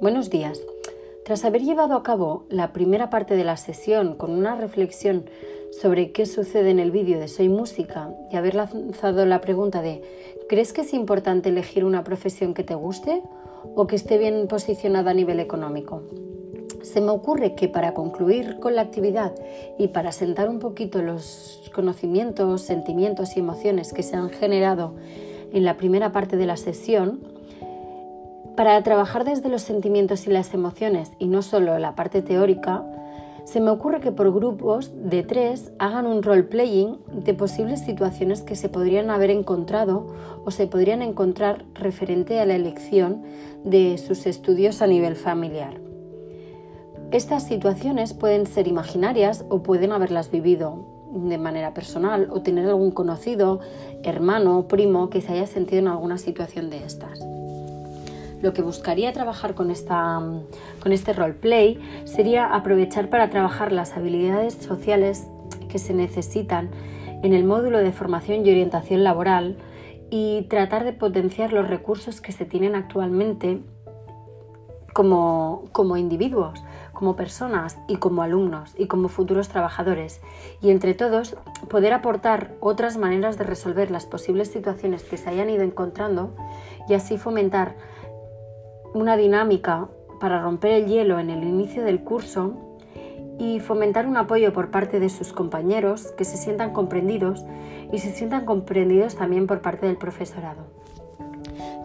Buenos días. Tras haber llevado a cabo la primera parte de la sesión con una reflexión sobre qué sucede en el vídeo de Soy Música y haber lanzado la pregunta de ¿crees que es importante elegir una profesión que te guste o que esté bien posicionada a nivel económico? Se me ocurre que para concluir con la actividad y para sentar un poquito los conocimientos, sentimientos y emociones que se han generado en la primera parte de la sesión, para trabajar desde los sentimientos y las emociones y no solo la parte teórica, se me ocurre que por grupos de tres hagan un role-playing de posibles situaciones que se podrían haber encontrado o se podrían encontrar referente a la elección de sus estudios a nivel familiar. Estas situaciones pueden ser imaginarias o pueden haberlas vivido de manera personal o tener algún conocido, hermano, primo que se haya sentido en alguna situación de estas lo que buscaría trabajar con, esta, con este roleplay sería aprovechar para trabajar las habilidades sociales que se necesitan en el módulo de formación y orientación laboral y tratar de potenciar los recursos que se tienen actualmente como, como individuos, como personas y como alumnos y como futuros trabajadores. Y entre todos poder aportar otras maneras de resolver las posibles situaciones que se hayan ido encontrando y así fomentar una dinámica para romper el hielo en el inicio del curso y fomentar un apoyo por parte de sus compañeros que se sientan comprendidos y se sientan comprendidos también por parte del profesorado.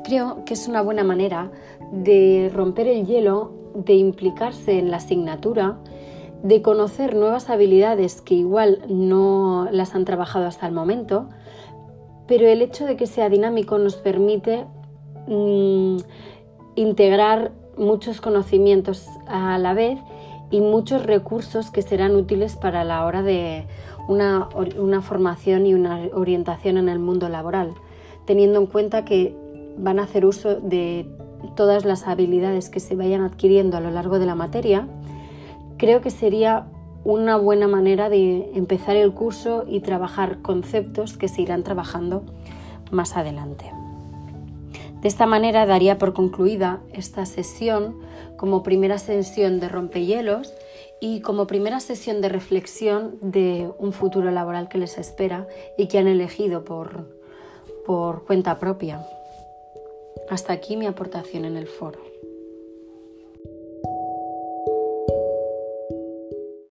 Creo que es una buena manera de romper el hielo, de implicarse en la asignatura, de conocer nuevas habilidades que igual no las han trabajado hasta el momento, pero el hecho de que sea dinámico nos permite mm, integrar muchos conocimientos a la vez y muchos recursos que serán útiles para la hora de una, formación y una orientación en el mundo laboral, teniendo en cuenta que van a hacer uso de todas las habilidades que se vayan adquiriendo a lo largo de la materia, creo que sería una buena manera de empezar el curso y trabajar conceptos que se irán trabajando más adelante. De esta manera daría por concluida esta sesión como primera sesión de rompehielos y como primera sesión de reflexión de un futuro laboral que les espera y que han elegido por, por cuenta propia. Hasta aquí mi aportación en el foro.